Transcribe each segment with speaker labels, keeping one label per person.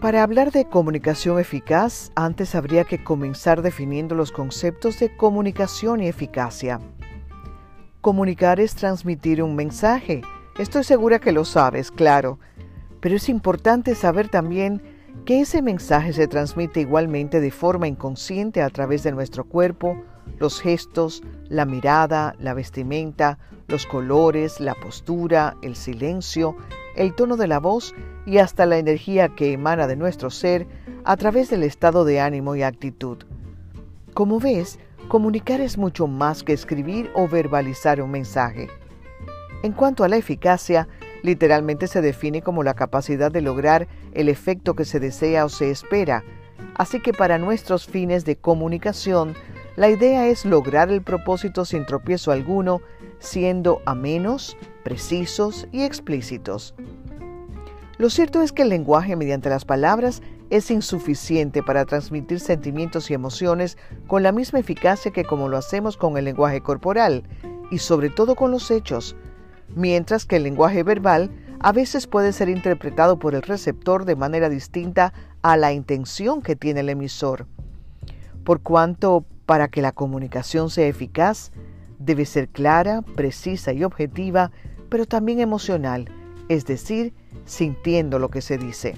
Speaker 1: Para hablar de comunicación eficaz, antes habría que comenzar definiendo los conceptos de comunicación y eficacia. Comunicar es transmitir un mensaje. Estoy segura que lo sabes, claro. Pero es importante saber también que ese mensaje se transmite igualmente de forma inconsciente a través de nuestro cuerpo, los gestos, la mirada, la vestimenta, los colores, la postura, el silencio, el tono de la voz y hasta la energía que emana de nuestro ser a través del estado de ánimo y actitud. Como ves, comunicar es mucho más que escribir o verbalizar un mensaje. En cuanto a la eficacia, literalmente se define como la capacidad de lograr el efecto que se desea o se espera, así que para nuestros fines de comunicación, la idea es lograr el propósito sin tropiezo alguno, siendo amenos, precisos y explícitos. Lo cierto es que el lenguaje mediante las palabras es insuficiente para transmitir sentimientos y emociones con la misma eficacia que como lo hacemos con el lenguaje corporal y sobre todo con los hechos, mientras que el lenguaje verbal a veces puede ser interpretado por el receptor de manera distinta a la intención que tiene el emisor. Por cuanto, para que la comunicación sea eficaz, debe ser clara, precisa y objetiva, pero también emocional, es decir, sintiendo lo que se dice.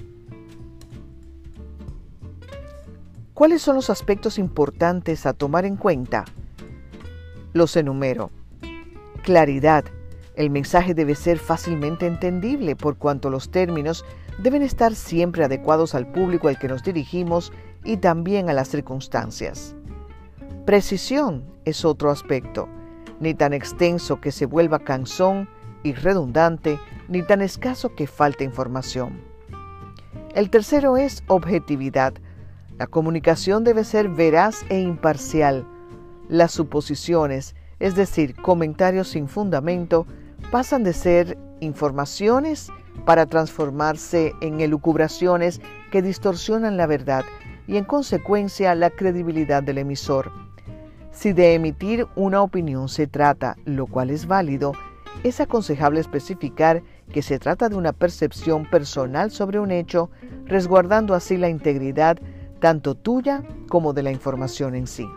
Speaker 1: ¿Cuáles son los aspectos importantes a tomar en cuenta? Los enumero. Claridad. El mensaje debe ser fácilmente entendible por cuanto los términos deben estar siempre adecuados al público al que nos dirigimos y también a las circunstancias. Precisión es otro aspecto, ni tan extenso que se vuelva cansón y redundante, ni tan escaso que falte información. El tercero es objetividad. La comunicación debe ser veraz e imparcial. Las suposiciones, es decir, comentarios sin fundamento, pasan de ser informaciones para transformarse en elucubraciones que distorsionan la verdad y en consecuencia la credibilidad del emisor. Si de emitir una opinión se trata, lo cual es válido, es aconsejable especificar que se trata de una percepción personal sobre un hecho, resguardando así la integridad tanto tuya como de la información en sí.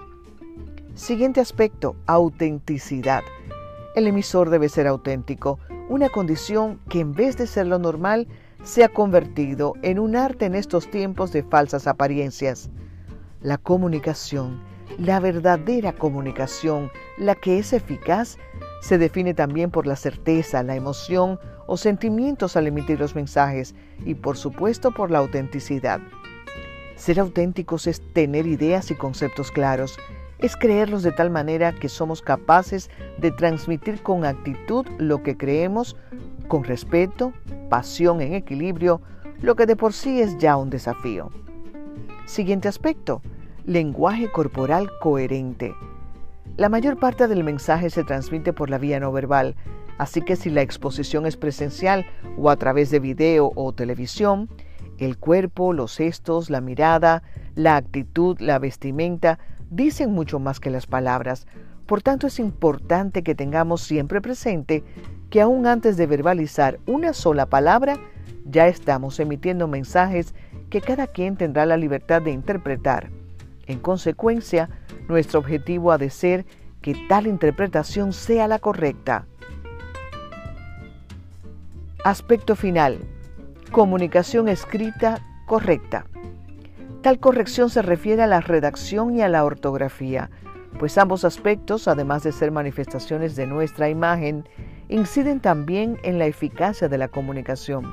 Speaker 1: Siguiente aspecto, autenticidad. El emisor debe ser auténtico, una condición que en vez de ser lo normal, se ha convertido en un arte en estos tiempos de falsas apariencias. La comunicación, la verdadera comunicación, la que es eficaz, se define también por la certeza, la emoción o sentimientos al emitir los mensajes y por supuesto por la autenticidad. Ser auténticos es tener ideas y conceptos claros, es creerlos de tal manera que somos capaces de transmitir con actitud lo que creemos, con respeto, pasión en equilibrio, lo que de por sí es ya un desafío. Siguiente aspecto, lenguaje corporal coherente. La mayor parte del mensaje se transmite por la vía no verbal, así que si la exposición es presencial o a través de video o televisión, el cuerpo, los gestos, la mirada, la actitud, la vestimenta dicen mucho más que las palabras. Por tanto, es importante que tengamos siempre presente que aún antes de verbalizar una sola palabra, ya estamos emitiendo mensajes que cada quien tendrá la libertad de interpretar. En consecuencia, nuestro objetivo ha de ser que tal interpretación sea la correcta. Aspecto final. Comunicación escrita correcta. Tal corrección se refiere a la redacción y a la ortografía, pues ambos aspectos, además de ser manifestaciones de nuestra imagen, inciden también en la eficacia de la comunicación.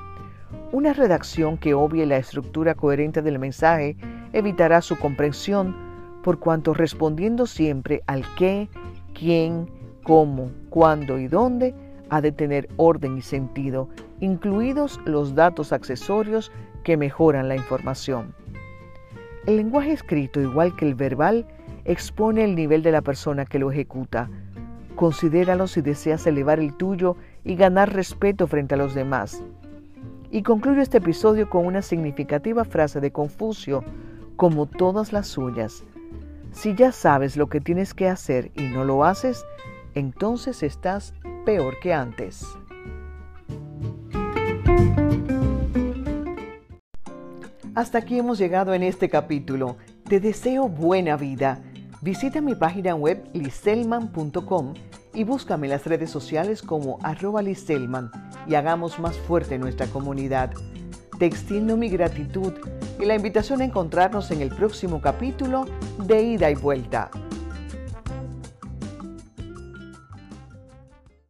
Speaker 1: Una redacción que obvie la estructura coherente del mensaje evitará su comprensión por cuanto respondiendo siempre al qué, quién, cómo, cuándo y dónde, ha de tener orden y sentido, incluidos los datos accesorios que mejoran la información. El lenguaje escrito, igual que el verbal, expone el nivel de la persona que lo ejecuta. Considéralo si deseas elevar el tuyo y ganar respeto frente a los demás. Y concluyo este episodio con una significativa frase de Confucio, como todas las suyas. Si ya sabes lo que tienes que hacer y no lo haces, entonces estás peor que antes. Hasta aquí hemos llegado en este capítulo. Te deseo buena vida. Visita mi página web liselman.com y búscame en las redes sociales como arroba liselman y hagamos más fuerte nuestra comunidad. Te extiendo mi gratitud y la invitación a encontrarnos en el próximo capítulo de Ida y Vuelta.